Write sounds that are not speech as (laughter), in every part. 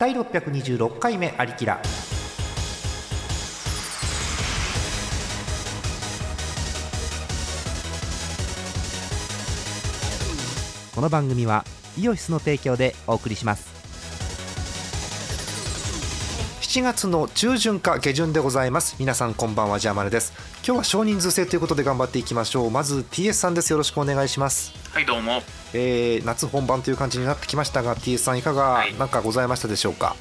第626回目ありきらこの番組はイオシスの提供でお送りします。7月の中旬か下旬でございます。皆さんこんばんはジャーマネです。今日は少人数制ということで頑張っていきましょう。まず TS さんです。よろしくお願いします。はいどうも。えー、夏本番という感じになってきましたが TS さんいかがはい。何かございましたでしょうか、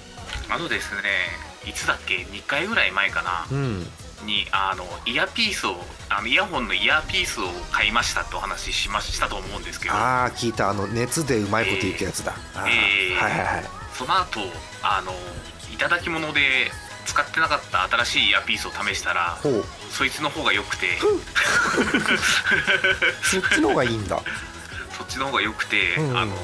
あのですねいつだっけ？2回ぐらい前かな。うん。にあのイヤピースをあのイヤホンのイヤーピースを買いましたってお話ししましたと思うんですけど。ああ聞いた。あの熱でうまいこといくやつだ、あーえー。はいはいはい。その後あのいただき物で使ってなかった新しいイヤーピースを試したらそいつの方が良くて。そっちの方がいいんだ。(laughs) そっちの方が良くて、うんあの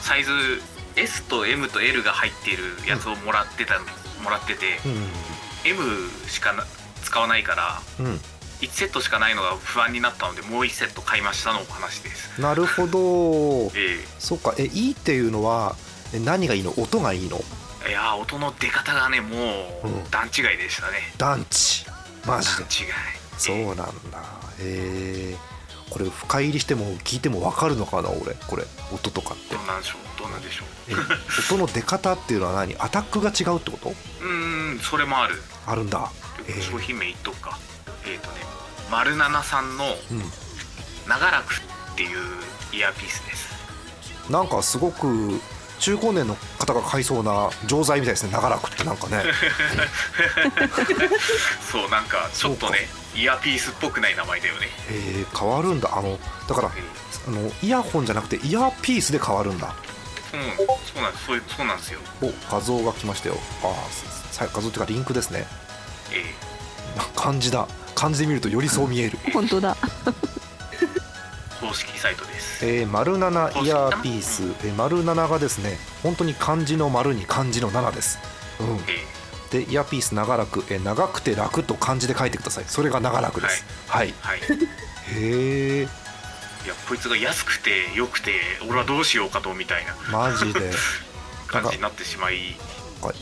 サイズ S と M と L が入っているやつをもらってた、もらってて、う M しかな使わないからんうん。1セットしかないのが不安になったのでもう1セット買いましたのお話です。なるほど。(laughs) えそっか。えいいっていうのはえ何がいいの？音がいいの？えいやー音の出方がねもううん。段違いでしたね、団地マジで。段違い。そうなんだ。へえこれ深入りしても聞いても分かるのかな俺。これ。音とかって。どうなんでしょう？どうなんでしょう？え音の出方っていうのは何？アタックが違うってこと？うーんそれもある。あるんだ。えー。商品名言っとくか。えっ、とね丸七さんのうん。長らくっていうイヤーピースです。なんかすごく中高年の方が買いそうな錠剤みたいですね。長らくってなんかね。(laughs) そうなんかちょっとねイヤーピースっぽくない名前だよね。えー変わるんだ。あのだからえあのイヤホンじゃなくてイヤーピースで変わるんだ。ーうんそうなんですそうそうなんですよ。お画像が来ましたよ。ああさ画像っていうかリンクですね。えな漢字だ。漢字で見るとよりそう見える、本当だ。ー公式サイトです。えー、丸七イヤーピース、えー、丸七がですね本当に漢字の丸に漢字の七です、うん、えでイヤーピース長らく、えー長くて楽と漢字で書いてください。それが長らくです。はい、ーはい。へえいやこいつが安くて良くて俺はどうしようかとみたいな。マジで。(laughs) 感じになってしまい。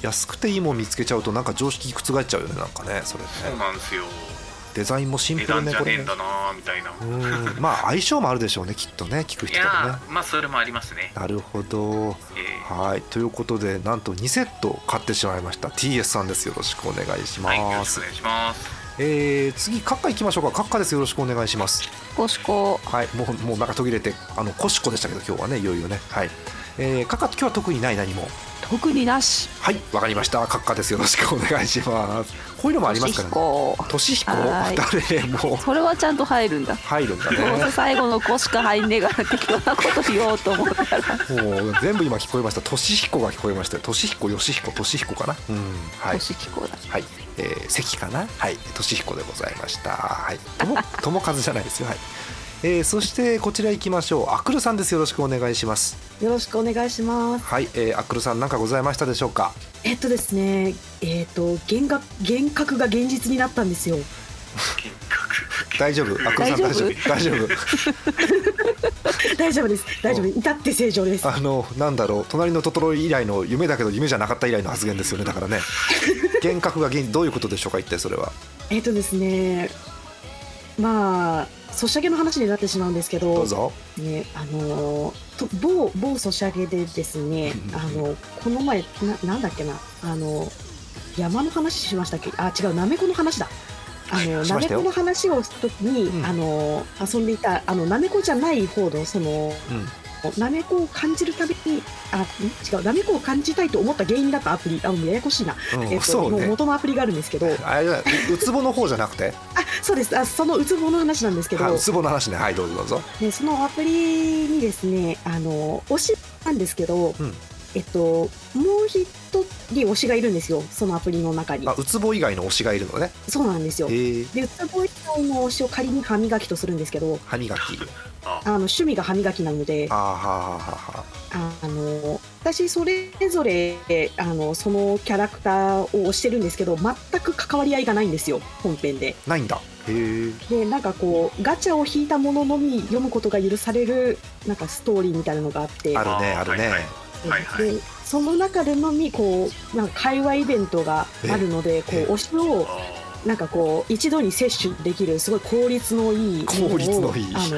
安くていいもん見つけちゃうとなんか常識覆っちゃうよねなんかねそれそうねなんですよデザインもシン値プル段じゃねえんねこれね。だなーみたいな。うん。まあ (laughs) 相性もあるでしょうねきっとね聞くい人とかねまあそれもありますね。なるほど。えはい。ということでなんと2セット買ってしまいました。TS さんです。よろしくお願いしーはいよます、ろしくお願いします。えー、次カッカ行きましょうか。カッカです。よろしくお願いします。コシコ。はい。もうもうなんか途切れてあのコシコでしたけど今日はねいよいよね。はい。えー、カッカ今日は特にない何も特になし。はいわかりました。カッカです。よろしくお願いします。こういうのもありますからね。コとしひこはい。誰も。うそれはちゃんと入るんだ。入るんだどうせね最後のコしか入んねえから適当なこと言おうと思ったら。もう全部今聞こえました。としひこが聞こえましたよ。としひこよしひことしひこかなうん。はい。コシキコだ。はい、えー、関かな？はい。としひこでございました。はい。とも友和じゃないですよ。はいえー、そしてこちら行きましょう。アクルさんです。よろしくお願いします。よろしくお願いします。はい、えー、アクルさん何かございましたでしょうか？えっとですね、えっと幻覚幻覚が現実になったんですよ。幻覚大丈夫？アクルさん大大丈夫？丈夫？大丈夫？大丈夫 (laughs) です。大丈夫。至って正常です。あのなんだろう？隣のトトロ以来の夢だけど夢じゃなかった以来の発言ですよね。だからね。(laughs) 幻覚が現どういうことでしょうか？一体それは。えっとですね、まあソシャゲの話になってしまうんですけど、どねあのと某某ソシャゲでですね、あのこの前ななんだっけなあの山の話しましたっけ？あ違うなめこの話だ。あのなめこの話をした時に、うん。あの遊んでいたあのなめこじゃない方のそのうんなめこを感じるたびに、あ、ん違う、なめこを感じたいと思った原因だったアプリ、あ、もうややこしいな。うんえっと、ね。元のアプリがあるんですけど、あ、あれだううつぼの方じゃなくて？そうです。あ、そのうつぼの話なんですけど。はいう、つぼの話ね。はいどうぞどうぞ。でそのアプリにですね、あの、推しなんですけど、うん。えっと、もう一人推しがいるんですよ、そのアプリの中に。あ。うつぼ以外の推しがいるのね。そうなんですよ。え。ー、で、うつぼ以外の推しを仮に歯磨きとするんですけど、歯磨きあ。あの趣味が歯磨きなのであの私それぞれあのそのキャラクターを推してるんですけど全く関わり合いがないんですよ本編で。ないんだ。へえでなんかこうガチャを引いたもののみ読むことが許されるなんかストーリーみたいなのがあって。あるねあるね。でその中でのみこうなんか会話イベントがあるのでこえう推しをあなんかこう一度に摂取できるすごい効率のいい効率のいいあの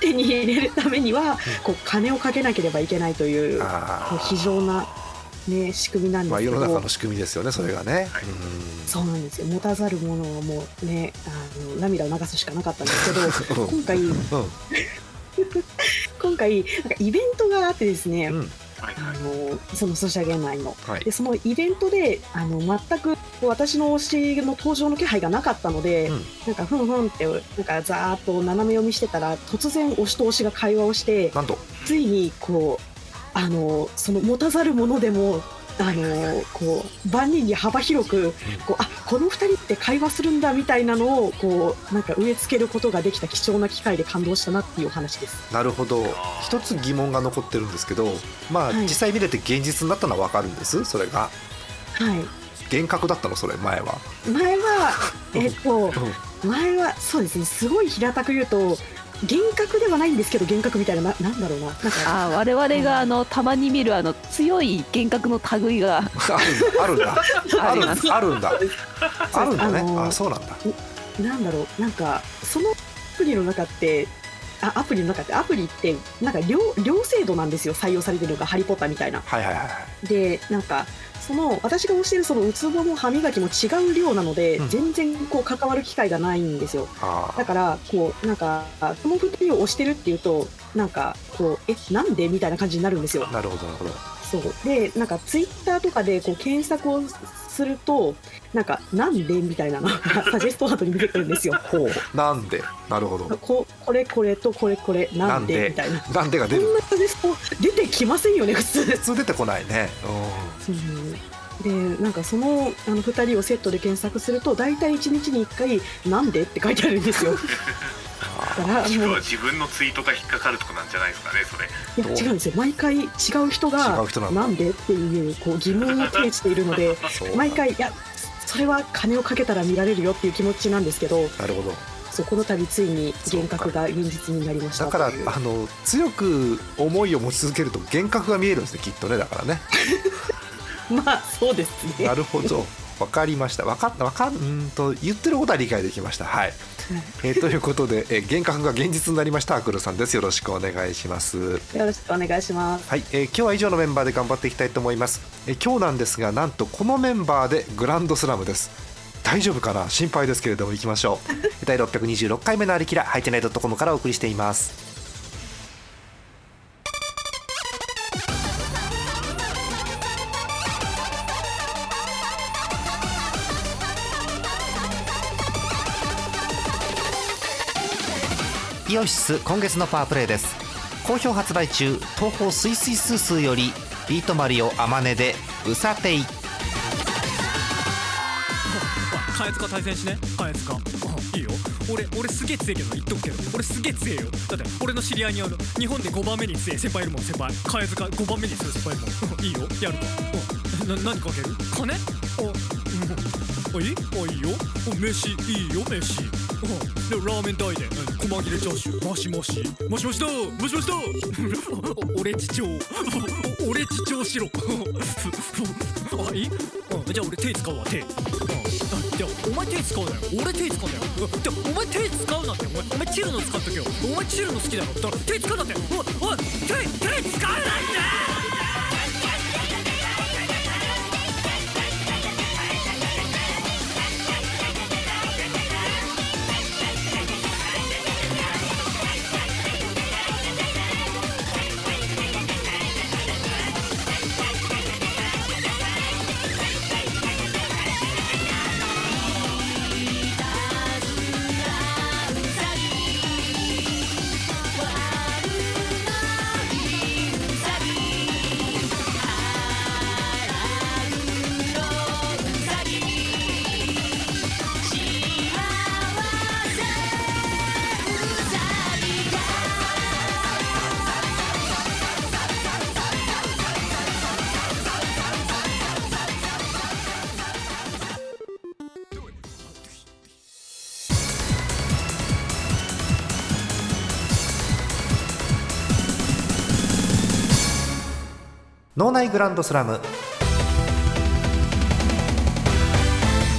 手に入れるためにはこう金をかけなければいけないというう非常な、ね、仕組みなんーまあ世ですけど、の中の仕組みですよねそれがね、はい。うんそうなんですよ。持たざる者はもうねあの涙を流すしかなかったんですけど (laughs) うん。今回うん。(laughs) 今回なんかイベントがあってですね、うんはいあのそのソシャゲ内の。はい。でそのイベントであの全く私の推しの登場の気配がなかったので、うん。なんかふんふんってなんかざーっと斜め読みしてたら突然推しと推しが会話をしてなんと。ついにこうあのその持たざる者でもあのこう万人に幅広くこうあこの2人って会話するんだみたいなのをこうなんか植え付けることができた貴重な機会で感動したなっていうお話です。なるほど。ー一つ疑問が残ってるんですけどまあ、はい。実際見れて現実になったのは分かるんです？それが。はい。幻覚だったの？それ前は、前は、(laughs) えっとう、ん。前はそうですね、すごい平たく言うと、幻覚ではないんですけど、幻覚みたいな、ななんだろうな、なんか、あー我々があのたまに見るあの強い幻覚の類が。あるんだ。あるんだ (laughs) あるんだ。あるんだあるんだね。あそうなんだ。なんだろう、なんか、そのアプリの中って、あアプリの中って、アプリって、なんか両、両制度なんですよ、採用されてるのが、ハリー・ポッターみたいな。はいはいはいはい。で、なんか、その私が推してるそのウツボも歯磨きも違う量なので、うん。全然こう関わる機会がないんですよ。あだからこうなんかこの2人を推してるっていうとなんかこうえなんで？みたいな感じになるんですよ。あ。なるほどなるほど。そう。でなんかツイッターとかでこう検索をするとなんかなんで？みたいなのが (laughs) サジェストワードに出てくるんですよ。ほうなんで？なるほどここれこれとこれこれなんで？なんで？みたいな。なんでが出るこんなサジェスト出てきませんよね普通。普通出てこないねうんでなんかそのあの2人をセットで検索すると大体1日に1回「なんで?」って書いてあるんですよ。(laughs) だからもう。は自分のツイートが引っかかるとかなんじゃないですかねそれ。いや違うんですよ。毎回違う人が違う人なんだ。なんでっていうこう疑問を呈しているので (laughs) 毎回いやそれは金をかけたら見られるよっていう気持ちなんですけどなるほど。そうこの度ついに幻覚が現実になりました。だからあの強く思いを持ち続けると幻覚が見えるんですねきっとねだからね。(laughs) まあそうですね。なるほどわかりました。わかったわかんと言ってることは理解できました。はい、えーということで、えー幻覚が現実になりましたアクルさんです。よろしくお願いします。よろしくお願いします。はい、えー今日は以上のメンバーで頑張っていきたいと思います、えー今日なんですがなんとこのメンバーでグランドスラムです。大丈夫かな？心配ですけれども行きましょう。(laughs) 第626回目のありきらハイテナイドットコムからお送りしていますイオシス今月のパワープレイです。好評発売中東宝スイスイスースーよりビートマリオアマネでウサテイカエツカ対戦しね？カエツカいいよ。俺俺すげえ強えけど言っとくけど。俺すげえ強えよ。だって俺の知り合いにある日本で5番目に強え先輩いるもん先輩カエツカ5番目に強い先輩いるもん (laughs) いいよ。やる。かな何かける？金？おうん。おいい？おいいよ。お飯。いいよ飯。うんでラーメン代で。うん細切れチャーシュー。マシマシマシマシだマシマシだお俺父長 (laughs) お俺父長しろ。(laughs) あいい？うん。じゃあ俺手使うわ手。じゃあお前手使うなよ。俺手使うんだよ。うんじゃあお前手使うなって。お前お前チルの使っとけよ。お前チルの好きだろだから手使うなって。おいおい手手使うなって「脳内グランドスラム。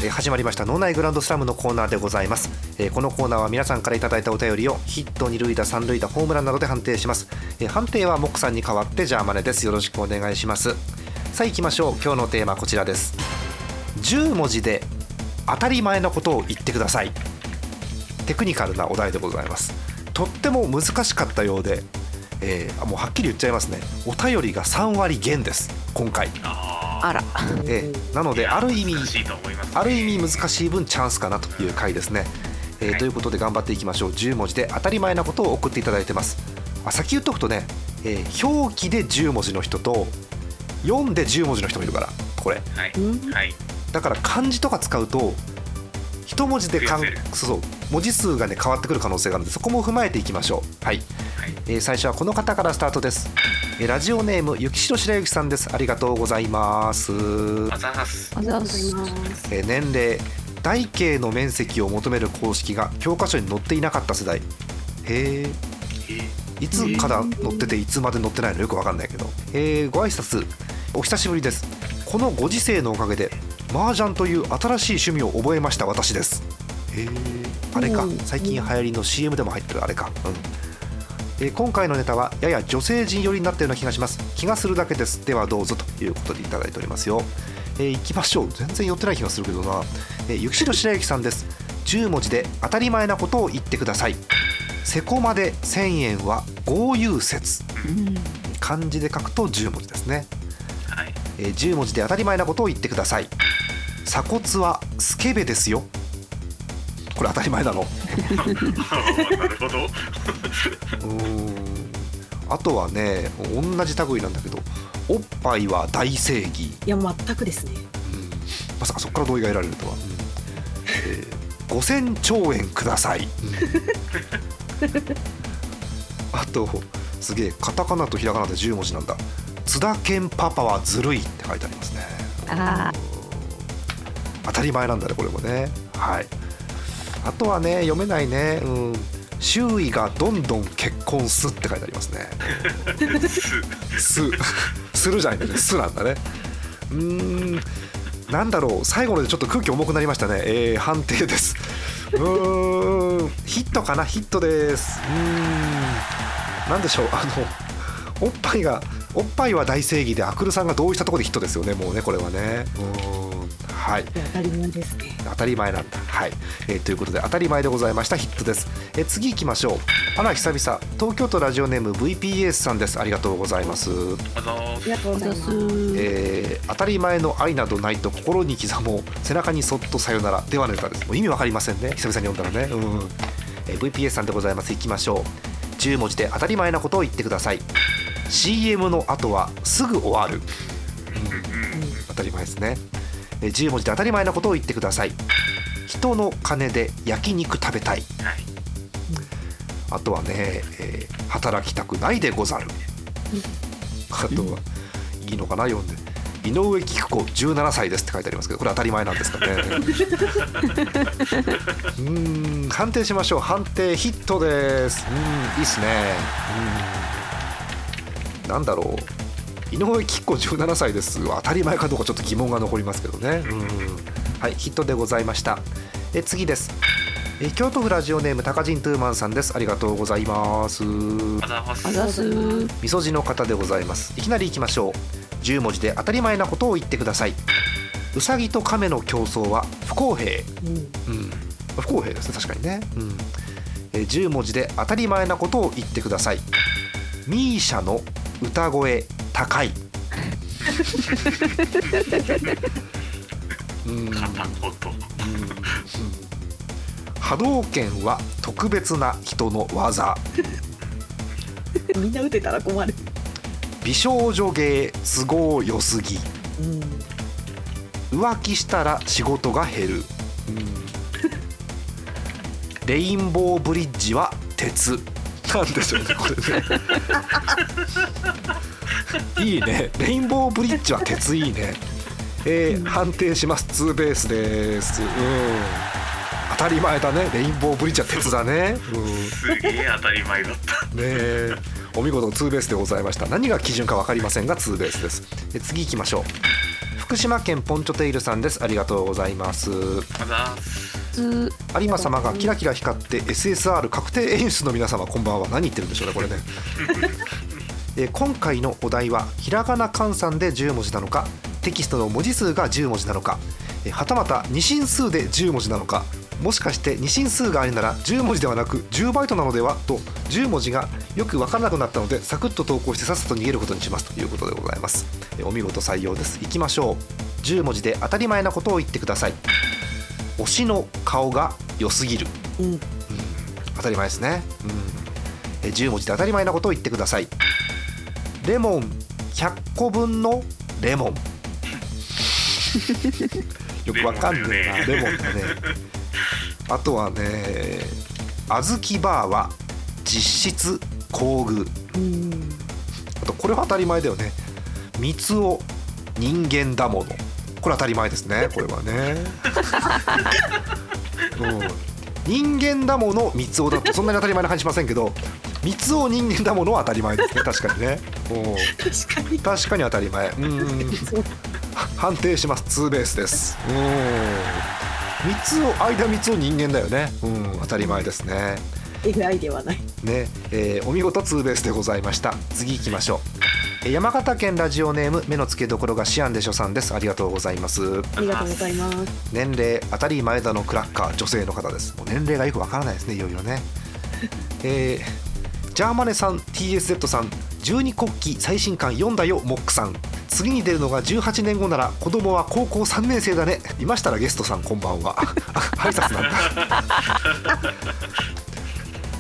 え始まりました脳内グランドスラムのコーナーでございます、えこのコーナーは皆さんからいただいたお便りをヒット二塁打三塁打ホームランなどで判定します、え判定はモックさんに代わってジャーマネです。よろしくお願いします。さあ行きましょう。今日のテーマこちらです。10文字で当たり前のことを言ってください。テクニカルなお題でございます。とっても難しかったようで、えーもうはっきり言っちゃいますね。お便りが3割減です今回、ああら。えーなのーである意味難しいと思いますね。ある意味難しい分チャンスかなという回ですね、えーはい。ということで頑張っていきましょう。10文字で当たり前なことを送っていただいてます。あ先言っとくとね、えー表記で10文字の人と読んで10文字の人もいるからこれ。はい、うん。はい、だから漢字とか使うと一文字でかんそうそう文字数がね変わってくる可能性があるのでそこも踏まえていきましょう。はい、はい、えー最初はこの方からスタートです、えーラジオネームゆきしろ白雪さんです。ありがとうございます。あざーす。あざっす。えー年齢台形の面積を求める公式が教科書に載っていなかった世代。へえいつから載ってていつまで載ってないのよくわかんないけど、えー。ご挨拶。お久しぶりです。このご時世のおかげで麻雀という新しい趣味を覚えました私です。へえあれか。うん。最近流行りの CM でも入ってるあれか。うんえー今回のネタはやや女性陣寄りになったような気がします。気がするだけです。ではどうぞ。ということでいただいておりますよ、えー、いきましょう。全然寄ってない気がするけどな、えー、ゆきしろ白雪さんです。10文字で当たり前なことを言ってください。セコまで1000円は豪遊説。うん漢字で書くと10文字ですね、はい。えー10文字で当たり前なことを言ってください。鎖骨はスケベですよこれ当たり前なの (laughs) なるほど。(laughs) うーん。あとはね同じ類なんだけどおっぱいは大正義、いや全くですね。うん。まさかそこから同意が得られるとは、うん。えー5000兆円ください、(laughs) あとすげえカタカナとひらがなで10文字なんだ。津田健パパはずるいって書いてありますね。あ当たり前なんだねこれもね。はいあとはね読めないね。うん。周囲がどんどん結婚すって書いてありますね。(laughs) す。するじゃないんだねすなんだね。うーん。なんだろう。最後のでちょっと空気重くなりましたね。えー、判定です。うーん。ヒットかな？ヒットです。うーん。なんでしょう。あのおっぱいがおっぱいは大正義でアクルさんが同意したところでヒットですよね。もうねこれはね。うーんはい。当たり前ですね。当たり前なんだ。はい、えーということで当たり前でございました。ヒットです、えー次行きましょう。あら久々。東京都ラジオネーム VPS さんです。ありがとうございます、あざーす。ありがとうございます。えー当たり前の愛などないと心に刻もう。背中にそっとさよならではネタです。もう意味わかりませんね。久々に読んだらね。うん、えー VPS さんでございます。行きましょう。10文字で当たり前なことを言ってください。CM の後はすぐ終わる。当たり前ですね。えー10文字で当たり前なことを言ってください。人の金で焼肉食べたい。はいあとはね、えー働きたくないでござる。あとはいいのかな読んで。井上菊子17歳ですって書いてありますけどこれ当たり前なんですかね。うん判定しましょう。判定ヒットです。うんいいっすね。うん。なんだろう。井上菊子17歳です。は当たり前かどうかちょっと疑問が残りますけどね。うん。はいヒットでございました。え次です。え京都府ラジオネーム高人トゥーマンさんです。ありがとうございます。あざーすあざっす。みそじの方でございます。いきなりいきましょう。10文字で当たり前なことを言ってください。うさぎと亀の競争は不公平。うん。うん。不公平ですね。確かにね、うん。えー10文字で当たり前なことを言ってください。ミーシャの歌声高い。うん。片言波動拳は特別な人の技。みんな打てたら困る。美少女芸都合良すぎ。うん浮気したら仕事が減る、レインボーブリッジは鉄。(laughs) なんでしょうねこれねいいね。レインボーブリッジは鉄いいね。えー判定します。ツーベースです。うん。当たり前だね。レインボーブリッジは鉄だね。うん。すげえ当たり前だった。ねえ。お見事ツーベースでございました。何が基準か分かりませんがツーベースです。え次行きましょう。福島県ポンチョテイルさんです。ありがとうございます。有馬様がキラキラ光って SSR 確定演出の皆様こんばんは。何言ってるんでしょうねこれねえー今回のお題はひらがな換算で10文字なのかテキストの文字数が10文字なのかえーはたまた二進数で10文字なのかもしかして二進数がありなら10文字ではなく10バイトなのではと10文字がよく分からなくなったのでサクッと投稿してさっさと逃げることにしますということでございます。えーお見事採用です。いきましょう。10文字で当たり前なことを言ってください。推しの顔が良すぎる。うん。当たり前ですね、うん、え10文字で当たり前なことを言ってくださいレモン。100個分のレモン。(laughs) よくわかんねえなレモンだね。あとはね小豆バーは実質工具。うんあとこれは当たり前だよね。三つを人間だもの。これ当たり前ですね (laughs) これはね、うん、人間だもの三つをだとそんなに当たり前な感じしませんけど三つを人間だものは当たり前ですね。(laughs) 確かにね。う。ん確かに。確かに当たり前。うん (laughs) 判定します。ツーベースです。う。ん三つを間三つを人間だよね。うん。当たり前ですね。AI ではない。ね、えーお見事ツーベースでございました。次行きましょう。えー山形県ラジオネーム目の付けどころがシアンでしょさんです。ありがとうございます。ありがとうございます。年齢当たり前田のクラッカー女性の方です。もう年齢がよくわからないですねいよいよね。(laughs) えージャーマネさん TSZ さん十二国旗最新刊読んだよモックさん。次に出るのが18年後なら子供は高校3年生だね。いましたらゲストさんこんばんは。あ (laughs) 挨拶なんだ。(laughs)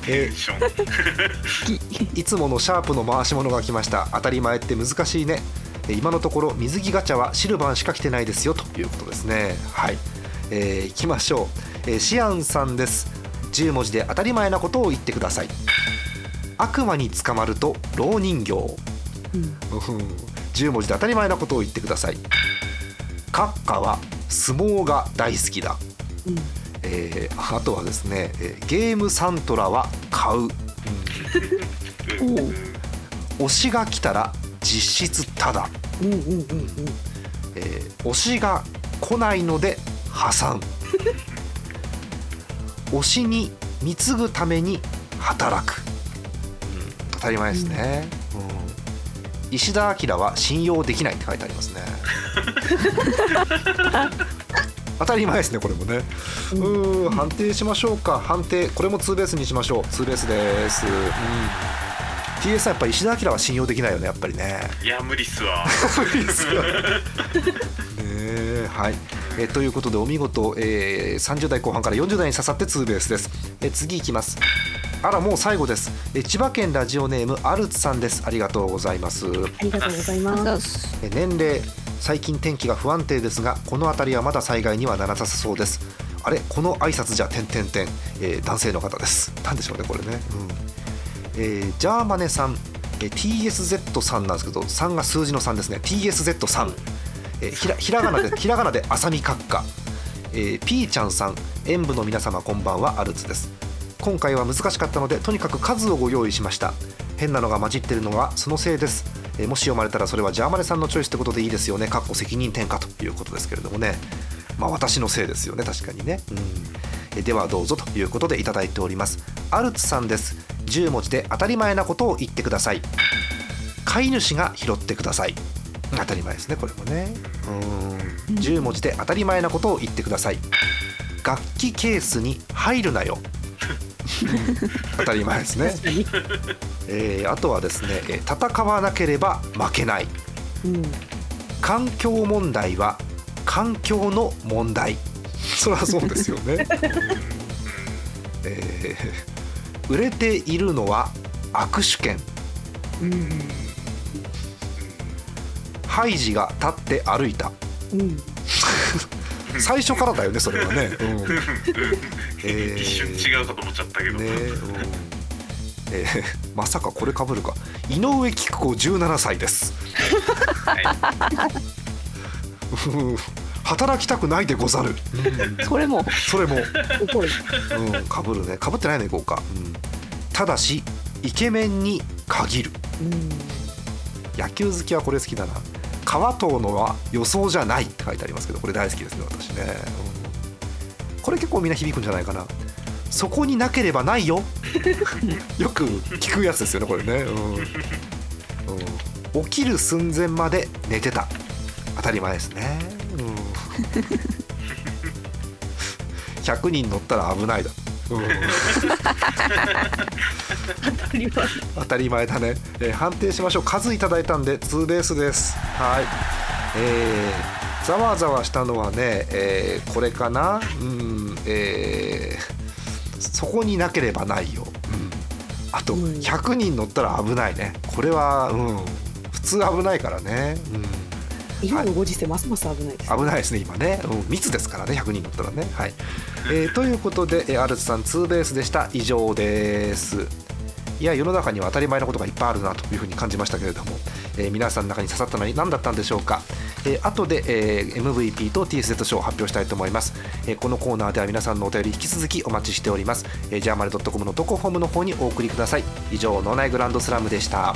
えー (laughs) いつものシャープの回し物が来ました。当たり前って難しいね。えー今のところ水着ガチャはシルバーしか来てないですよということですね。はい、えー、いきましょう、えーシアンさんです。10文字で当たり前なことを言ってください悪魔に捕まると老人形。うん。うん。10文字で当たり前なことを言ってください。閣下は相撲が大好きだ。うん。えーあとはですね、えーゲームサントラは買う、うん。推しが来たら実質ただ、うん。うん。うん。うん。えー推しが来ないので破産。(laughs) 推しに貢ぐために働く、たり前ですね、うん。石田明は信用できないって書いてありますね。(laughs) 当たり前ですねこれもね。うーん判定しましょうか。判定これもツーベースにしましょう。ツーベースです、うん、TS さんやっぱり石田明は信用できないよねやっぱりね。いや無理っすわ。(laughs) ね。えはい。えということでお見事、えー30代後半から40代に刺さってツーベースです。え次いきますあらもう最後です。え千葉県ラジオネームアルツさんです。ありがとうございます。ありがとうございあます。年齢最近天気が不安定ですがこの辺りはまだ災害にはならなさそうです。あれこの挨拶じゃ点点点、えー男性の方です。なんでしょうねこれね、うん。えージャーマネさん、えー TSZ さんなんですけど3が数字の3ですね。TSZ さん、えーひらひらがなで (laughs) ひらがなで浅見閣下、えー、ピーちゃんさん。演舞の皆様こんばんは。アルツです今回は難しかったのでとにかく数をご用意しました。変なのが混じってるのはそのせいです、えーもし読まれたらそれはジャーマネさんのチョイスってことでいいですよね。かっこ責任転嫁ということですけれどもね。まあ私のせいですよね。確かにね、うん。えーではどうぞということでいただいております。アルツさんです。10文字で当たり前なことを言ってください。飼い主が拾ってください。当たり前ですねこれもね。うん。10文字で当たり前なことを言ってください。楽器ケースに入るなよ (laughs) 当たり前ですね、えーあとはですねえー戦わなければ負けない。うん。環境問題は環境の問題。そりゃそうですよね、(laughs) えー売れているのは握手券。うん。ハイジが立って歩いた。うん (laughs) 最初からだよねそれはね、うん。えー。一瞬違うかと思っちゃったけど、ねうん。えーまさかこれかぶるか。井上菊子17歳です。うん。働きたくないでござる、うん。それも。それも。怒る。うん、かぶるね。かぶってないのいこうか、うん、ただしイケメンに限る。うん。野球好きはこれ好きだな川藤のは予想じゃないって書いてありますけどこれ大好きですね私ね、うん。これ結構みんな響くんじゃないかな。そこになければないよ。(laughs) よく聞くやつですよねこれね、うん。うん、起きる寸前まで寝てた。当たり前ですね、うん、(laughs) 100人乗ったら危ないだ、うん当たり前。だね、えー判定しましょう。数いただいたんでツーベースです。はい。えー、ざわざわしたのはね、えーこれかな？うんえーそこになければないよ、うん、あとうん。100人乗ったら危ないね。これはうん。普通危ないからね、うん今のご時世ますます危ないです、危ないですね今ね、うん、密ですからね100人乗ったらね。はい、えーということで、えーアルツさんツーベースでした。以上です。いや世の中には当たり前のことがいっぱいあるなというふうに感じましたけれども、えー皆さんの中に刺さったのは何だったんでしょうか、えー後で、えー MVP と TSZ 賞を発表したいと思います、えーこのコーナーでは皆さんのお便り引き続きお待ちしております、えー、ジャーマルドットコムの投稿フォームの方にお送りください。以上脳内グランドスラムでした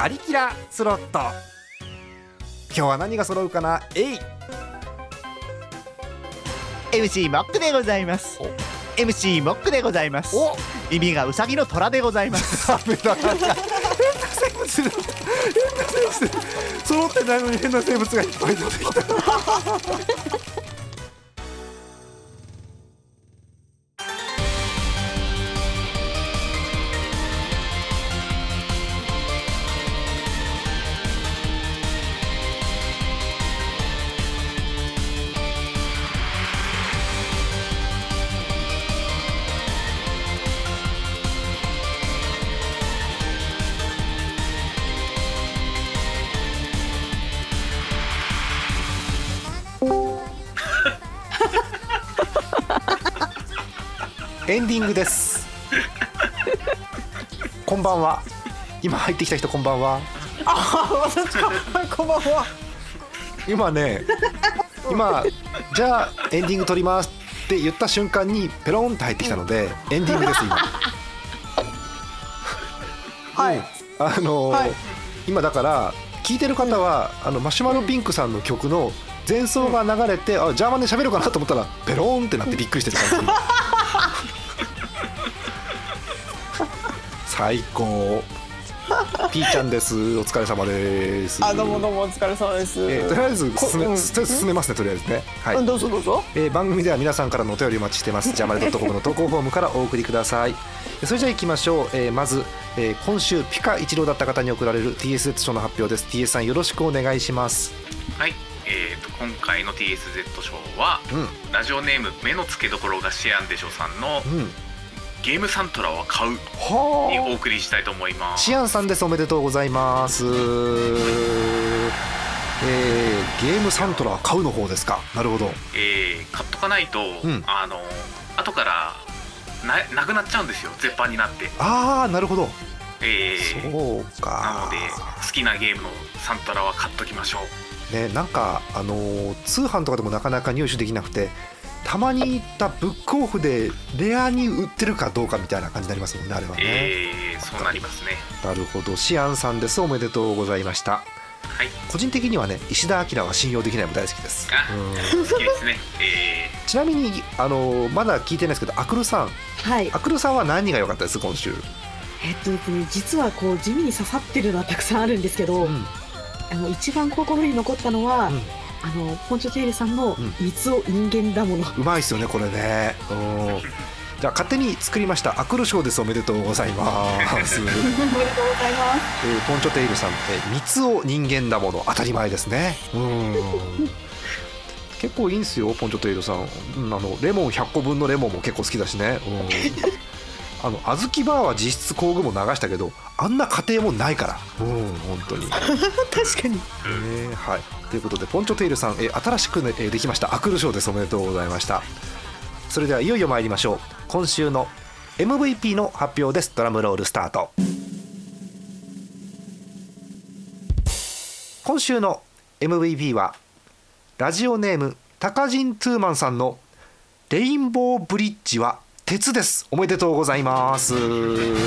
アリキラスロット。今日は何が揃うかな？えい MC モックでございます。お。MC モックでございます。お。耳がウサギの虎でございます。変な生物。揃ってないのに変な生物がいっぱい出てきたエンディングです。こんばんは。今入ってきた人こんばんは。こんばんは。今ね今じゃあエンディング撮りますって言った瞬間にペロンって入ってきたのでエンディングです今。はい。あのーはい。今だから聞いてる方は、あのマシュマロピンクさんの曲の前奏が流れて、あジャーマンで喋るかなと思ったらペローンってなってびっくりしてる感じ (laughs) 最高。ピーちゃんです。お疲れ様です。あどうもどうもお疲れ様です、えーとりあえず進め,、こうん。進めますねとりあえずね。はい、うんどうぞどうぞ。えー番組では皆さんからのお便りお待ちしてます。ジャマルドットコムの投稿フォームからお送りください。それじゃあ行きましょう、えーまず、えー今週ピカ一郎だった方に贈られる TSZ 賞の発表です。TS さんよろしくお願いします。はい、えー、と今回の TSZ 賞はうん。ラジオネーム目の付けどころがシアンでしょさんのうんゲームサントラは買うにはお送りしたいと思います。あシアンさんです。おめでとうございます。えーゲームサントラ買うの方ですか？なるほど。えー買っとかないと、ん。あの後からななくなっちゃうんですよ。絶版になって。ああなるほど。えーそうなかので好きなゲームのサントラは買っときましょう。ね、なんか、あのー通販とかでもなかなか入手できなくてたまに行ったブックオフでレアに売ってるかどうかみたいな感じになりますもんねあれはね、えーそうなりますね。なるほど。シアンさんです。おめでとうございました。はい。個人的にはね石田明は信用できないも大好きです。あうん。好きですね。えちなみに、あのーまだ聞いてないですけどアクルさん。はい。アクルさんは何が良かったです今週？えっとですね実はこう地味に刺さってるのはたくさんあるんですけど、うんあの一番心に残ったのは、うんあのポンチョテイルさんのうん「三つを人間だもの」うまいですよねこれね。うんじゃあ勝手に作りました。アクルショーですおめでとうございます。おめでとうございます。えーポンチョテイルさん、えー、三つを人間だもの。当たり前ですね。うん。結構いいんすよポンチョテイルさん、うん、あのレモン100個分のレモンも結構好きだしね、うん、あの小豆バーは実質工具も流したけどあんな家庭もないから。うん本当に。(laughs) 確かに。ねはい、ということでポンチョテイルさん、えー新しく、ねえーできました。アクルショーです。おめでとうございました。それではいよいよ参りましょう。今週の MVP の発表です。ドラムロールスタート。今週の MVP はラジオネームタカジントゥーマンさんのレインボーブリッジは鉄です。おめでとうございます。(laughs) えー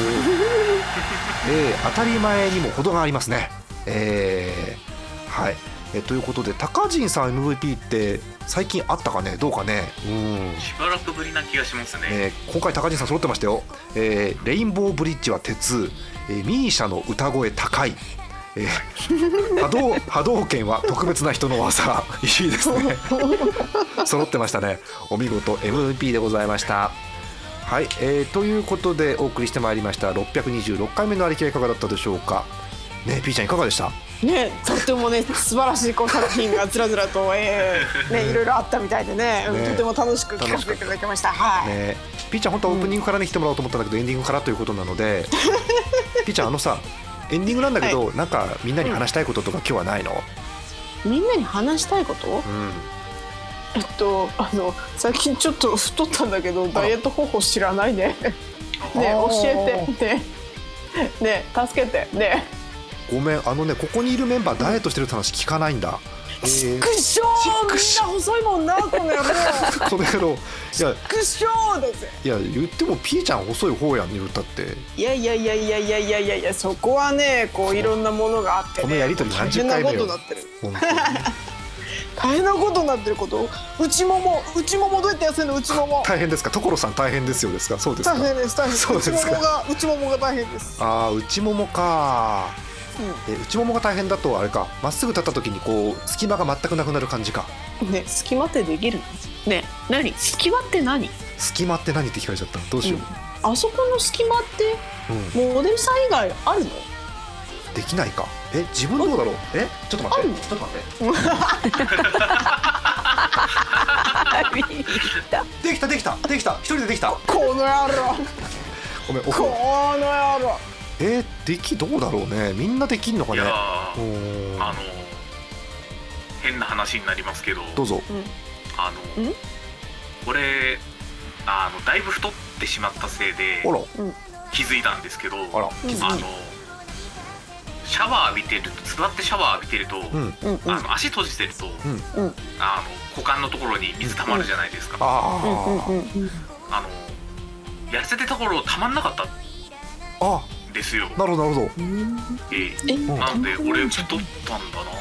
当たり前にも程がありますね。えーはい。えということで高陣さん MVP って最近あったかね？どうかね？うん。しばらくぶりな気がしますね、えー今回高陣さん揃ってましたよ、えーレインボーブリッジは鉄、えーミーシャの歌声高い、えー波動 (laughs) 波動拳は特別な人の技。(laughs) いいですね。揃ってましたね。お見事 MVP でございましたはい、えーということでお送りしてまいりました。626回目のありきはいかがだったでしょうか。ねえピーちゃんいかがでした？ねとってもね素晴らしいこう作品がずらずらと、えーね、(laughs) いろいろあったみたいでねうんねとても楽しく聞かせていただきました。はい、ねピーちゃん本当はオープニングからね来てもらおうと思ったんだけど、エンディングからということなので (laughs) ピーちゃんあのさエンディングなんだけど、なんかみんなに話したいこととか今日はないの、みんなに話したいこと？うん、えっとあの最近ちょっと太ったんだけどダイエット方法知らないね。(laughs) ね教えて。ね。ね助けて。ね。ごめんあのねここにいるメンバーダイエットしてるって話聞かないんだ、えちーくしょうみんな細いもんな (laughs) この野郎。この野郎。いやちくしょうだぜいや言ってもピーちゃん細い方やん言ったって。いやいやいやいやいやいやいやいやそこはねこういろんなものがあってね。このやりとり大何十変なこ回目よとになってる。本当に大変なことになってること。内もも内ももどうやって痩せるの内もも。大変ですか？所さん大変ですよですか？そうですか？大変です大変です。内ももが内ももが大変です。ああ内ももか。え内ももが大変だとあれかまっすぐ立った時にこう隙間が全くなくなる感じか。ね隙間ってできる？のね何？隙間って何？隙間って何って聞かれちゃったどうしよう、あそこの隙間ってうん。モデルさん以外あるの？できないか？え自分どうだろう？え？ちょっと待って。ちょっと待って。(laughs) できたできたできた。一人でできた。この野郎。ごめんおこの野郎。えー、できどうだろうね。みんなできんのかね？あの変な話になりますけど。どうぞ。あのん？これあのだいぶ太ってしまったせいであら。気づいたんですけど。あらうんあのシャワー浴びてると座ってシャワー浴びてると、あの足閉じてると、あの股間のところに水たまるじゃないですか、あの痩せてた頃たまんなかったんあ。ですよ、なるほどなるほど。ええ。えなんない俺太ったんだな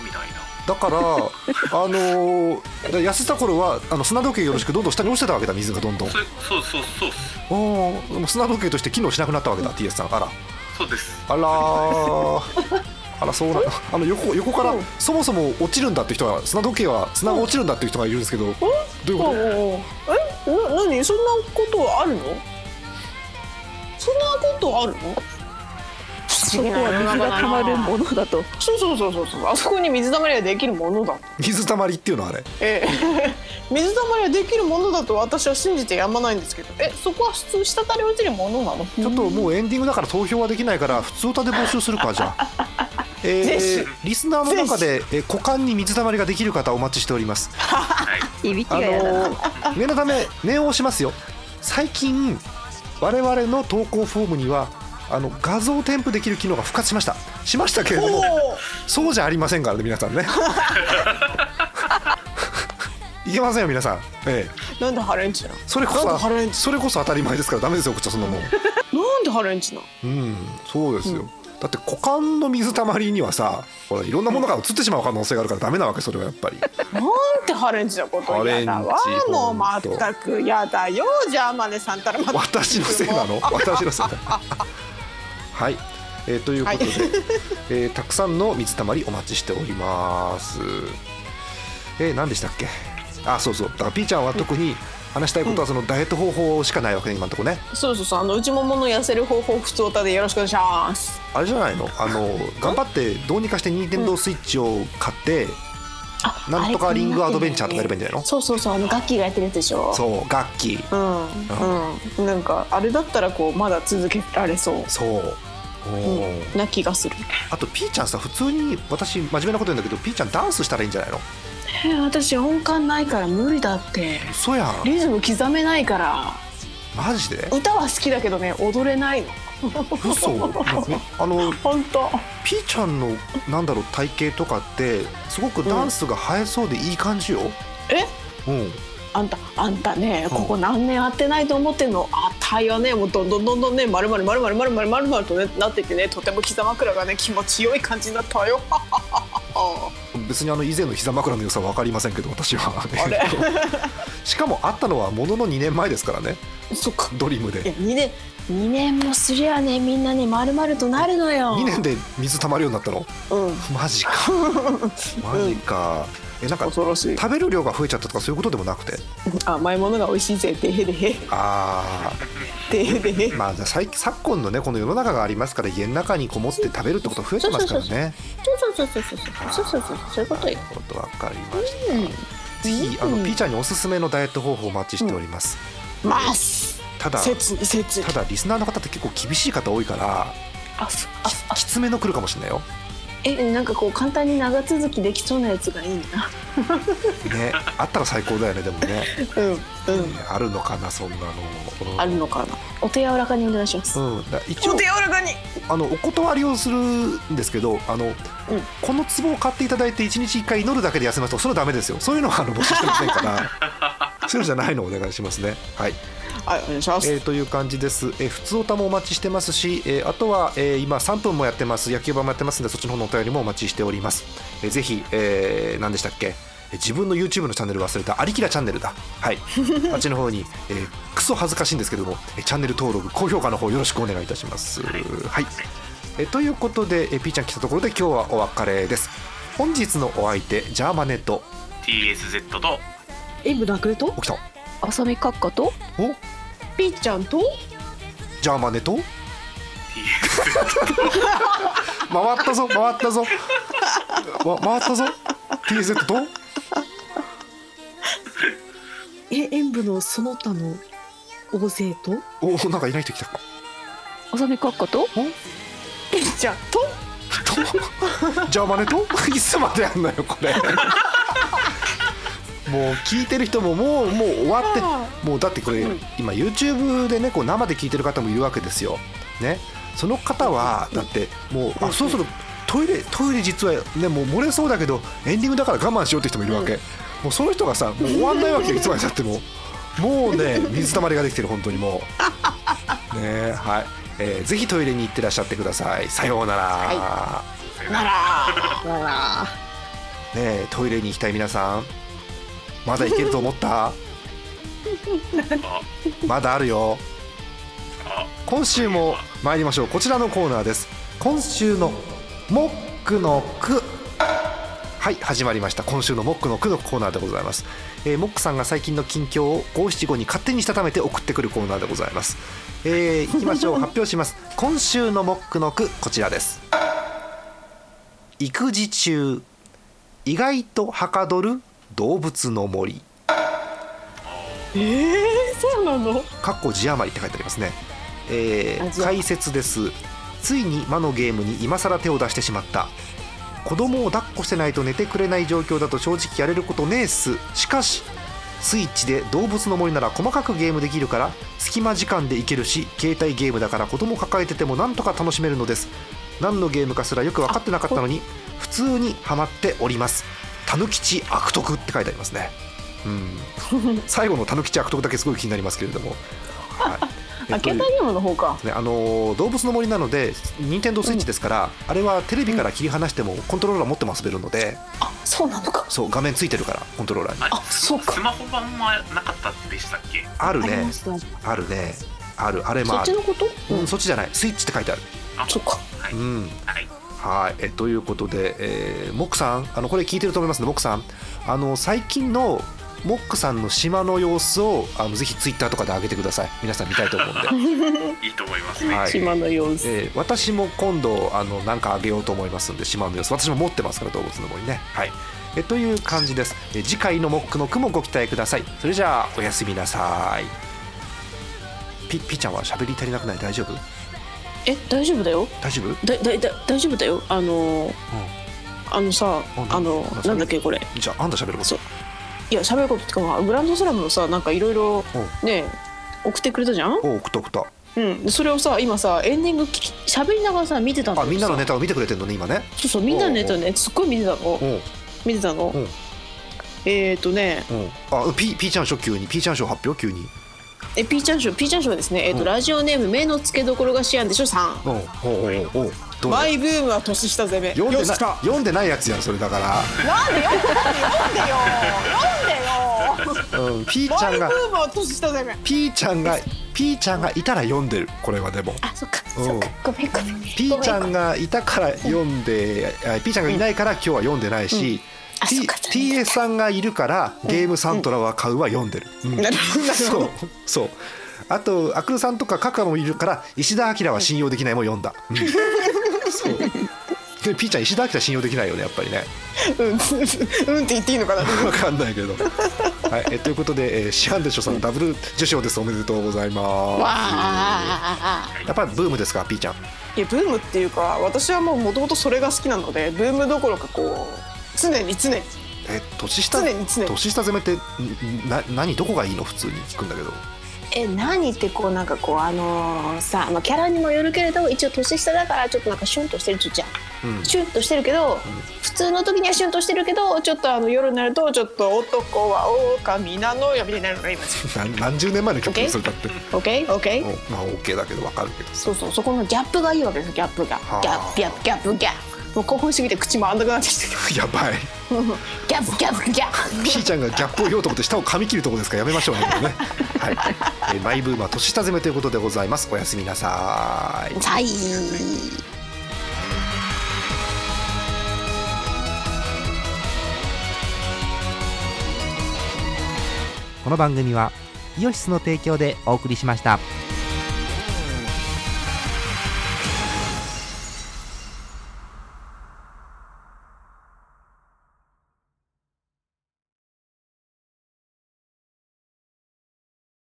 ーみたいな。だから (laughs) あのー、だ痩せた頃はあの砂時計よろしくどんどん下に落ちてたわけだ水がどんどん。そそうそうそうっす。おーでも砂時計として機能しなくなったわけだ TS さんあらそうです。あらー。(laughs) あらそうなあの横横からうん。そもそも落ちるんだって人が砂時計は砂が落ちるんだっていう人がいるんですけどどういうこおうおうおう。え？な何？そんなことあるの？そんなことあるの？不思議な世の水が中だ溜まるなものだと。そうそうそうそうそう。あそこに水たまりができるものだ水たまりっていうのはあれええ。(laughs) 水たまりができるものだと私は信じてやまないんですけど。えそこは普通滴り落ちるものなの？ちょっともうエンディングだから投票はできないから普通歌で募集するかじゃあ。(laughs) えぜー、リスナーの中で、えー股間に水たまりができる方お待ちしております。は (laughs) いいびきあがやだな、のー念のため念を押しますよ。最近我々の投稿フォームにはあの画像添付できる機能が復活しました。しましたけれどもおそうじゃありませんからね皆さんね。(laughs) いけませんよ皆さん。ええーなんでハレンチなの？それこそなんでハレンチそれこそ当たり前ですからダメですよこっちはそんなもん。なんでハレンチなの？うん、そうですよ。だって股間の水たまりにはさ、ほらいろんなものが移ってしまう可能性があるからダメなわけそれはやっぱり。なんてハレンチなことハレンチやだわもう全くやだよじゃあマネさんたら私のせいなの？私のせいなの。はい、えーということで、(laughs) えーたくさんの水たまりお待ちしております。えー、何でしたっけ？あそうそう。だからピーちゃんは特に話したいことはそのダイエット方法しかないわけね今のとこね。そうそうそう。あの内ももの痩せる方法普通歌でよろしくお願いします。あれじゃないの？あの頑張ってどうにかして任天堂スイッチを買って、なんとかリングアドベンチャーとかやればいいんじゃないの？そうそうそう。あのガッキーがやってるやつでしょ？そう楽器。うん。うん。なんかあれだったらこうまだ続けられそう。そうおーな気がする。あとピーちゃんさ普通に私真面目なこと言うんだけどピーちゃんダンスしたらいいんじゃないの？え私音感ないから無理だって。嘘やん。リズム刻めないから。マジで？歌は好きだけどね踊れないの。嘘？(laughs) あの本当。ピーちゃんのなんだろう体型とかってすごくダンスが映えそうでいい感じよ。え？うんあんたあんたねうん。ここ何年会ってないと思ってんの？あったよね。もうどんどんどんどんね丸々丸々丸々丸々とねなっててねとても膝枕がね気持ちよい感じになったよ。(laughs) 別にあの以前の膝枕の良さは分かりませんけど私は。(laughs) しかもあったのはものの2年前ですからね。そっか。ドリムいやで2年2年もすりゃねみんなね丸々となるのよ。2年で水たまるようになったの？うん。マジか。(laughs) マジかえなんか恐ろしい。食べる量が増えちゃったとかそういうことでもなくて？甘いものが美味しいぜでへでへ。あでへでへ。あまあ最昨今のねこの世の中がありますから家の中にこもって食べるってこと増えてますからね。そうそうそうそうそうそうそうそうそういうことよなるほどわかりました、ぜひあのピーちゃんにおすすめのダイエット方法をお待ちしております、ますただ切に切にただリスナーの方って結構厳しい方多いからあきつめの来るかもしれないよえなんかこう簡単に長続きできそうなやつがいいな。ねあったら最高だよねでもね、うんうん。あるのかなそんなの。あるのかな。お手柔らかにお願いします。うん、だ一応お手柔らかに。あのお断りをするんですけどあの、この壺を買っていただいて1日1回祈るだけで痩せますとそれはダメですよ。そういうのはあの募集してませんから。(laughs) そういうのじゃないのをお願いしますね。はいはいお願いします、えーという感じです、えー普通おたもお待ちしてますし、えーあとは、えー今3分もやってます。野球盤もやってますんでそっちの方のお便りもお待ちしております、えーぜひ、えー何でしたっけ？えー自分の YouTube のチャンネル忘れた。ありきらチャンネルだ。はい。(laughs) あっちの方に、えークソ恥ずかしいんですけどもえーチャンネル登録高評価の方よろしくお願いいたします。はい、えーということで、えー、ピーちゃん来たところで今日はお別れです。本日のお相手ジャーマネと TSZ と。演舞なくと？起きた浅見閣下と？お？ピーちゃんと？ジャーマネと？回ったぞ回ったぞ。わ回ったぞ。TZ と？え演舞のその他の？大勢と？おおなんかいない人来た。浅見閣下と？ピーちゃんと？じゃあマネと？いつまでやんのよこれもう聞いてる人ももうもう終わってもうだってこれ、今 YouTube でねこう生で聞いてる方もいるわけですよ。ね。その方はだってもうあそろそろトイレトイレ実はねもう漏れそうだけどエンディングだから我慢しようって人もいるわけ、もうその人がさもう終わんないわけよいつまでたっても。もうね (laughs) 水たまりができてる本当にもう。ねはい、えーぜひトイレに行ってらっしゃってください。さようなら、なら。あら。ねえトイレに行きたい皆さんまだ行けると思った？まだあるよ。今週も参りましょう。こちらのコーナーです。今週のモックの句はい始まりました。今週のモックの句のコーナーでございます、えーモックさんが最近の近況を五七五に勝手にしたためて送ってくるコーナーでございます。えー、いきましょう。発表します。今週のモックの句こちらです。育児中意外とはかどる動物の森。えー、そうなの？かっこ字余りって書いてありますね、えー解説です。ついに魔のゲームに今更手を出してしまった。子供を抱っこしてないと寝てくれない状況だと正直やれることねえっす。しかしスイッチで動物の森なら細かくゲームできるから隙間時間でいけるし携帯ゲームだから子供抱えててもなんとか楽しめるのです。何のゲームかすらよく分かってなかったのに普通にハマっておりますたぬきち悪徳って書いてありますね。うん。最後のたぬきち悪徳だけすごい気になりますけれども、はい。えあ携帯ゲームの方か。ねあのー動物の森なので任天堂スイッチですから、あれはテレビから切り離してもコントローラー持っても遊べるので、あそうなのか。そう画面ついてるからコントローラーに。あそうか。スマホ版はなかったでしたっけ？あるね。ありました。あるね。ある。あれもそあるっちのこと？うん、そっちじゃない。スイッチって書いてある。そっか。はい、うん。はいはい。えということで、えーモックさんあのこれ聞いてると思いますのでモックさん。あの最近のモックさんの島の様子をあのぜひツイッターとかで上げてください。皆さん見たいと思うんで、(laughs) いいと思いますね、はい。島の様子。えー私も今度あのなんかあげようと思いますんで島の様子。私も持ってますから動物の森ね。はい。えという感じです。え次回のモックの句もご期待ください。それじゃあおやすみなさい。ピピーちゃんは喋り足りなくない？大丈夫？え大丈夫だよ。大丈夫？だだだ大丈夫だよ。あのあのさうん。あのうん。なんだっけこれ。じゃああんた喋ること。そう。いや喋ることってかまあグランドスラムのさなんかいろいろね送ってくれたじゃん？お送った送った。うん。でそれをさ今さエンディング聞き喋りながらさ見てたんだあみんなのネタを見てくれてんのね今ね。そうそうみんなのネタね。すっごい見てたの。見てたの。うん。えっとね。おうあピピーちゃん賞急に。ピーちゃん賞発表？急にえピーちゃん賞ピーちゃん賞はですねえっうん。とラジオネーム目の付けどころがシアンでしょ3おうおうおうおうどうマイブームは年下攻め。読んでなよっしゃ。読んでないやつやんそれだかなんで読んで読んでよ読んでよ。ら、うん、ピーちゃマイブんがームは年下攻め。ピーちゃんがピーちゃんがいたら読んでるこれはでも。あそっかうん。そっかごめんごめん。ピーちゃんがいたから読んであピーちゃんがいないから今日は読んでないし、あ T そっか TS さんがいるからゲームサントラは買うは読んでる、うん。なるほどなるほそうどそう。あとアクルさんとかカカもいるから石田明は信用できないも読んだ、うん。そう。でピーちゃん石田明信用できないよねやっぱりね。うんうんって言っていいのかな？(laughs) わかんないけど。はいえということで、えー、シアンデショさんダブル受賞です。おめでとうございます。わあ。やっぱりブームですかピーちゃん？いやブームっていうか私はもうもともとそれが好きなのでブームどころかこう常に常に。え年下常に常に。年下攻めってんな何どこがいいの？普通に聞くんだけど。え何ってこうなんかこうあのーさ、まあ、キャラにもよるけれど一応年下だからちょっとなんかシュンとしてるじゃん。うん。シュンとしてるけど、普通の時にはシュンとしてるけどちょっとあの夜になるとちょっと男は狼なのよみたいになるのが今何 (laughs) 何十年前の曲それだって。オッケーオッケーおまあ OK だけどわかるけどそうそうそこのギャップがいいわけですギャップが。あ。ギャップギャップギャップギャップもう興奮しすぎて口回んなくなってきてやばい。ギャップギャップギャッピーちゃんがギャップを言おうと思って舌を噛み切るところですからやめましょうねね。はい、えーマイブームは年下攻めということでございます。おやすみなさい。プはいこの番組はイオシスの提供でお送りしました。